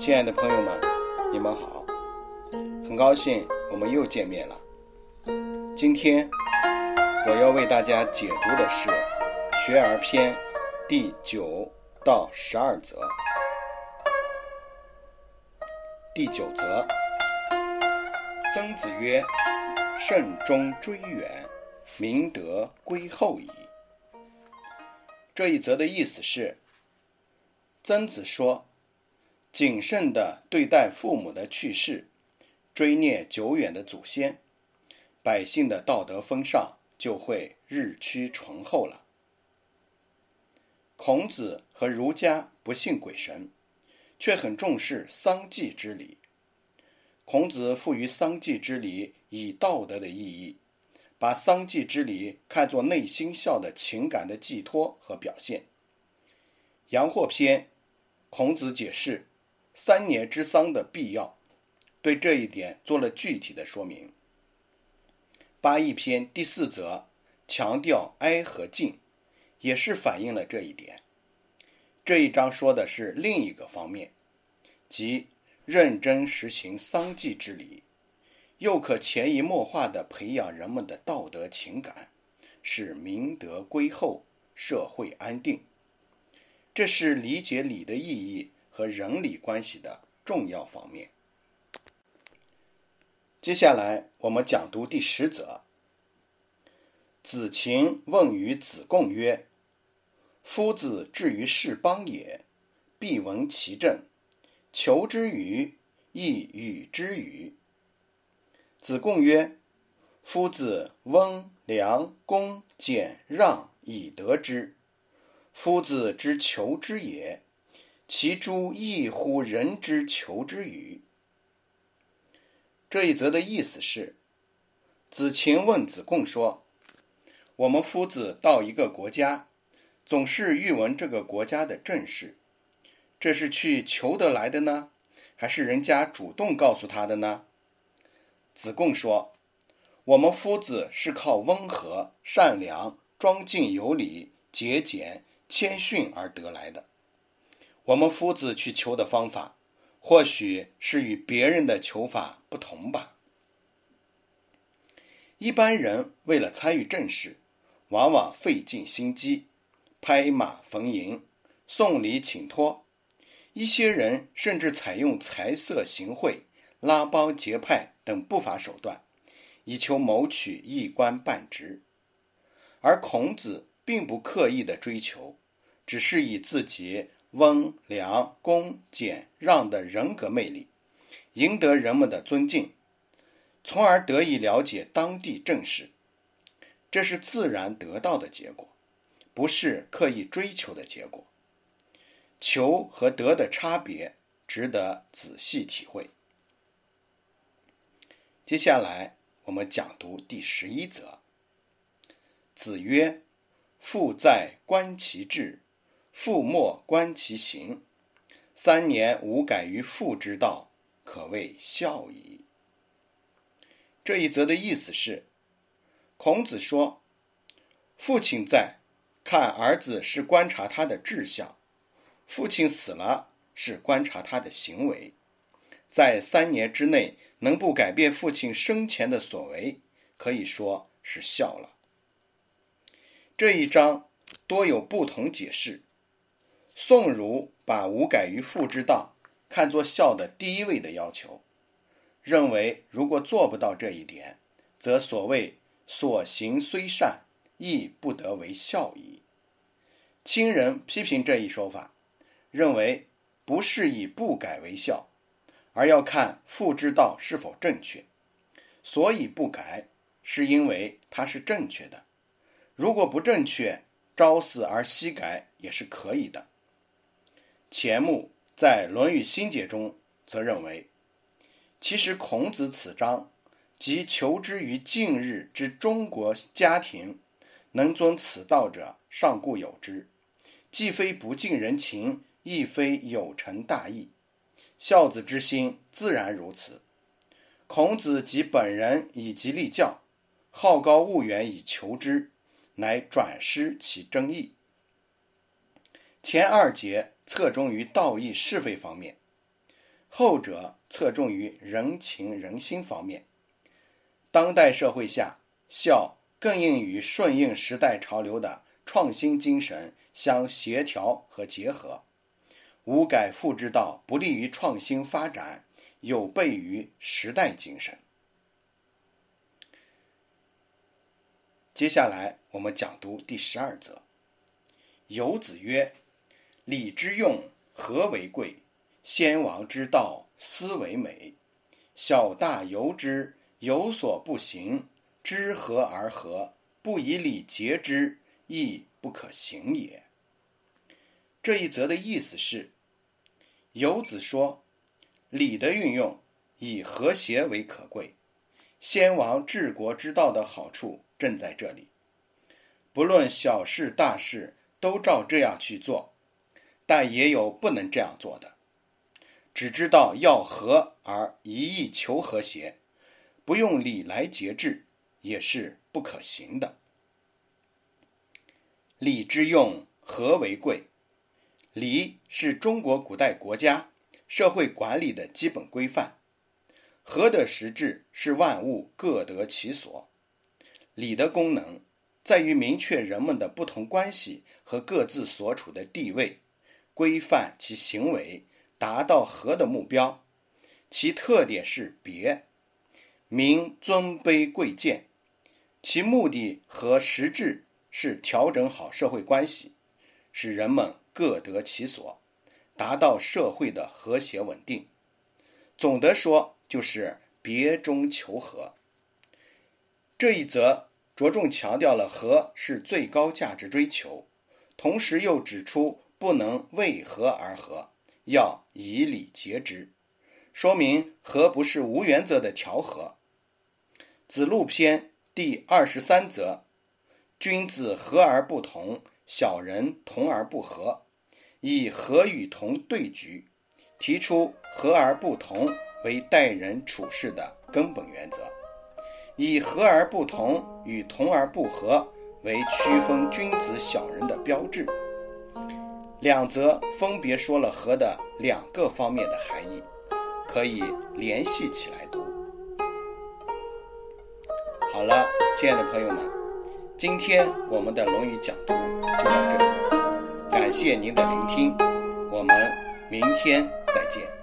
亲爱的朋友们，你们好，很高兴我们又见面了。今天我要为大家解读的是《学而篇》第九到十二则。第九则，曾子曰：“慎终追远，明德归后矣。”这一则的意思是，曾子说，谨慎地对待父母的去世，追念久远的祖先，百姓的道德风尚就会日趋醇厚了。孔子和儒家不信鬼神。却很重视丧祭之礼。孔子赋予丧祭之礼以道德的意义，把丧祭之礼看作内心孝的情感的寄托和表现。阳货篇，孔子解释三年之丧的必要，对这一点做了具体的说明。八一篇第四则强调哀和敬，也是反映了这一点。这一章说的是另一个方面，即认真实行丧祭之礼，又可潜移默化地培养人们的道德情感，使明德归厚，社会安定。这是理解礼的意义和人理关系的重要方面。接下来我们讲读第十则。子禽问于子贡曰。夫子至于是邦也，必闻其政，求之与？亦与之与？子贡曰：“夫子温良恭俭让以得之。夫子之求之也，其诸异乎人之求之与？”这一则的意思是，子禽问子贡说：“我们夫子到一个国家。”总是欲闻这个国家的政事，这是去求得来的呢，还是人家主动告诉他的呢？子贡说：“我们夫子是靠温和、善良、庄敬有礼、节俭、谦逊而得来的。我们夫子去求的方法，或许是与别人的求法不同吧。一般人为了参与政事，往往费尽心机。”拍马逢迎，送礼请托，一些人甚至采用财色行贿、拉帮结派等不法手段，以求谋取一官半职。而孔子并不刻意的追求，只是以自己温良恭俭让的人格魅力，赢得人们的尊敬，从而得以了解当地政事。这是自然得到的结果。不是刻意追求的结果，求和得的差别值得仔细体会。接下来我们讲读第十一则。子曰：“父在，观其志；父莫，观其行。三年无改于父之道，可谓孝矣。”这一则的意思是，孔子说，父亲在。看儿子是观察他的志向，父亲死了是观察他的行为，在三年之内能不改变父亲生前的所为，可以说是孝了。这一章多有不同解释。宋儒把无改于父之道看作孝的第一位的要求，认为如果做不到这一点，则所谓所行虽善。亦不得为孝矣。亲人批评这一说法，认为不是以不改为孝，而要看父之道是否正确。所以不改，是因为它是正确的。如果不正确，朝死而夕改也是可以的。钱穆在《论语心解》中则认为，其实孔子此章即求之于近日之中国家庭。能遵此道者，尚固有之，既非不近人情，亦非有成大义。孝子之心自然如此。孔子及本人以及立教，好高骛远以求之，乃转失其真意。前二节侧重于道义是非方面，后者侧重于人情人心方面。当代社会下，孝更应与顺应时代潮流的创新精神相协调和结合。无改复之道不利于创新发展，有悖于时代精神。接下来我们讲读第十二则。游子曰：“礼之用，和为贵；先王之道，斯为美。小大由之，有所不行，知和而和，不以礼节之，亦不可行也。”这一则的意思是，游子说，礼的运用以和谐为可贵，先王治国之道的好处。正在这里，不论小事大事都照这样去做，但也有不能这样做的。只知道要和而一意求和谐，不用礼来节制，也是不可行的。礼之用，和为贵。礼是中国古代国家社会管理的基本规范，和的实质是万物各得其所。礼的功能在于明确人们的不同关系和各自所处的地位，规范其行为，达到和的目标。其特点是别，明尊卑贵贱。其目的和实质是调整好社会关系，使人们各得其所，达到社会的和谐稳定。总的说，就是别中求和。这一则。着重强调了和是最高价值追求，同时又指出不能为和而和，要以礼节之，说明和不是无原则的调和。子路篇第二十三则：君子和而不同，小人同而不和，以和与同对局，提出和而不同为待人处事的根本原则。以和而不同与同而不和为区分君子小人的标志。两则分别说了和的两个方面的含义，可以联系起来读。好了，亲爱的朋友们，今天我们的《论语》讲读就到这里，感谢您的聆听，我们明天再见。